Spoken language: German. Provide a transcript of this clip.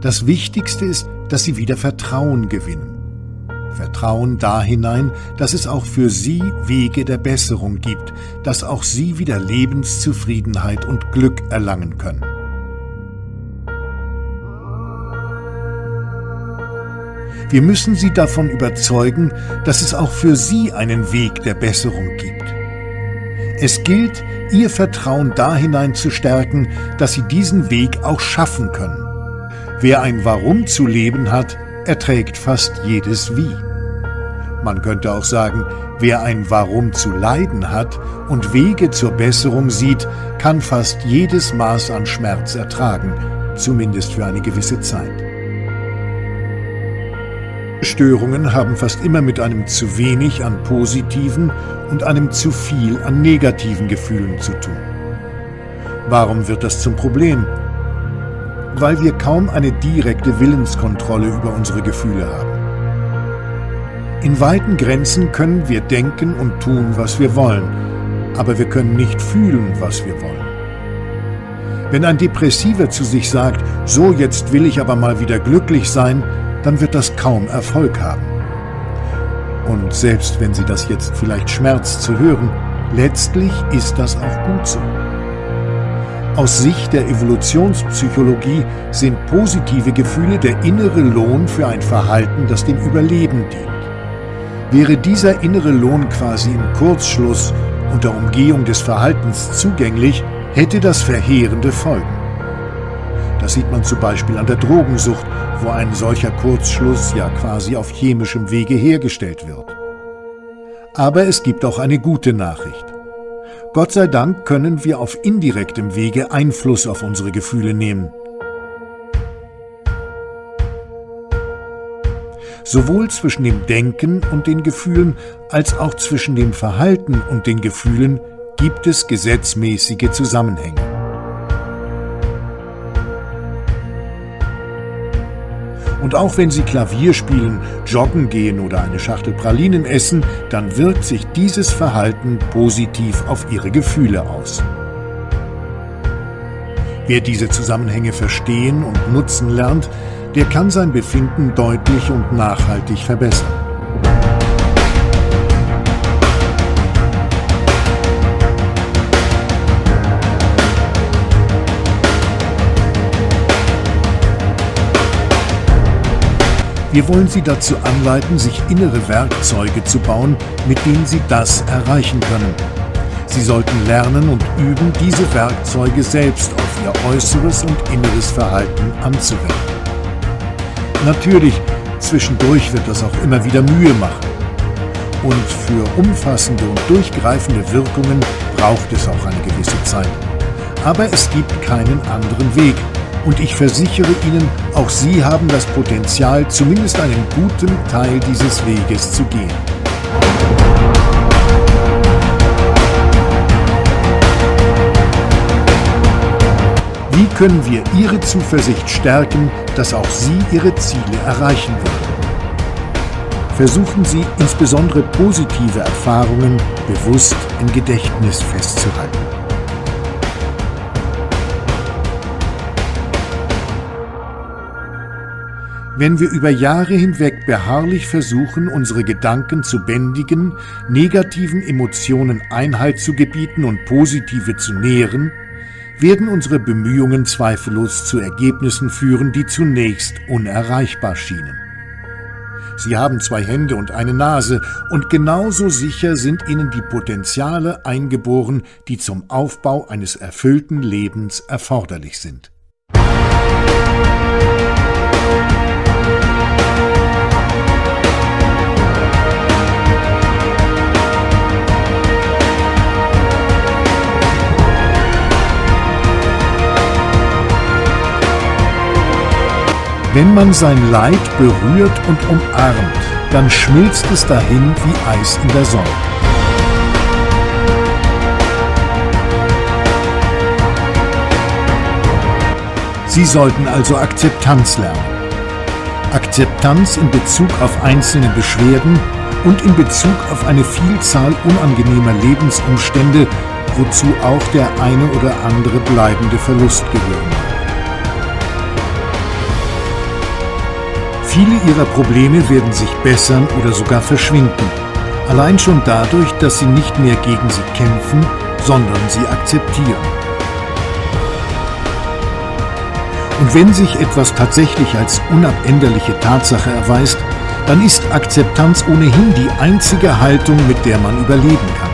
Das Wichtigste ist, dass sie wieder Vertrauen gewinnen. Vertrauen da hinein, dass es auch für sie Wege der Besserung gibt, dass auch sie wieder Lebenszufriedenheit und Glück erlangen können. Wir müssen sie davon überzeugen, dass es auch für sie einen Weg der Besserung gibt. Es gilt, ihr Vertrauen da hinein zu stärken, dass sie diesen Weg auch schaffen können. Wer ein Warum zu leben hat, erträgt fast jedes Wie. Man könnte auch sagen, wer ein Warum zu leiden hat und Wege zur Besserung sieht, kann fast jedes Maß an Schmerz ertragen, zumindest für eine gewisse Zeit. Störungen haben fast immer mit einem zu wenig an positiven und einem zu viel an negativen Gefühlen zu tun. Warum wird das zum Problem? Weil wir kaum eine direkte Willenskontrolle über unsere Gefühle haben. In weiten Grenzen können wir denken und tun, was wir wollen, aber wir können nicht fühlen, was wir wollen. Wenn ein Depressiver zu sich sagt, so jetzt will ich aber mal wieder glücklich sein, dann wird das kaum Erfolg haben. Und selbst wenn Sie das jetzt vielleicht schmerzt zu hören, letztlich ist das auch gut so. Aus Sicht der Evolutionspsychologie sind positive Gefühle der innere Lohn für ein Verhalten, das dem Überleben dient. Wäre dieser innere Lohn quasi im Kurzschluss unter Umgehung des Verhaltens zugänglich, hätte das verheerende Folgen. Das sieht man zum Beispiel an der Drogensucht, wo ein solcher Kurzschluss ja quasi auf chemischem Wege hergestellt wird. Aber es gibt auch eine gute Nachricht. Gott sei Dank können wir auf indirektem Wege Einfluss auf unsere Gefühle nehmen. Sowohl zwischen dem Denken und den Gefühlen als auch zwischen dem Verhalten und den Gefühlen gibt es gesetzmäßige Zusammenhänge. Und auch wenn Sie Klavier spielen, joggen gehen oder eine Schachtel Pralinen essen, dann wirkt sich dieses Verhalten positiv auf Ihre Gefühle aus. Wer diese Zusammenhänge verstehen und nutzen lernt, der kann sein Befinden deutlich und nachhaltig verbessern. Wir wollen Sie dazu anleiten, sich innere Werkzeuge zu bauen, mit denen Sie das erreichen können. Sie sollten lernen und üben, diese Werkzeuge selbst auf Ihr äußeres und inneres Verhalten anzuwenden. Natürlich, zwischendurch wird das auch immer wieder Mühe machen. Und für umfassende und durchgreifende Wirkungen braucht es auch eine gewisse Zeit. Aber es gibt keinen anderen Weg, und ich versichere Ihnen, auch Sie haben das Potenzial, zumindest einen guten Teil dieses Weges zu gehen. Wie können wir Ihre Zuversicht stärken, dass auch Sie Ihre Ziele erreichen werden? Versuchen Sie insbesondere positive Erfahrungen bewusst im Gedächtnis festzuhalten. Wenn wir über Jahre hinweg beharrlich versuchen, unsere Gedanken zu bändigen, negativen Emotionen Einhalt zu gebieten und positive zu nähren, werden unsere Bemühungen zweifellos zu Ergebnissen führen, die zunächst unerreichbar schienen. Sie haben zwei Hände und eine Nase, und genauso sicher sind ihnen die Potenziale eingeboren, die zum Aufbau eines erfüllten Lebens erforderlich sind. Wenn man sein Leid berührt und umarmt, dann schmilzt es dahin wie Eis in der Sonne. Sie sollten also Akzeptanz lernen. Akzeptanz in Bezug auf einzelne Beschwerden und in Bezug auf eine Vielzahl unangenehmer Lebensumstände, wozu auch der eine oder andere bleibende Verlust gehören. Viele ihrer Probleme werden sich bessern oder sogar verschwinden, allein schon dadurch, dass sie nicht mehr gegen sie kämpfen, sondern sie akzeptieren. Und wenn sich etwas tatsächlich als unabänderliche Tatsache erweist, dann ist Akzeptanz ohnehin die einzige Haltung, mit der man überleben kann.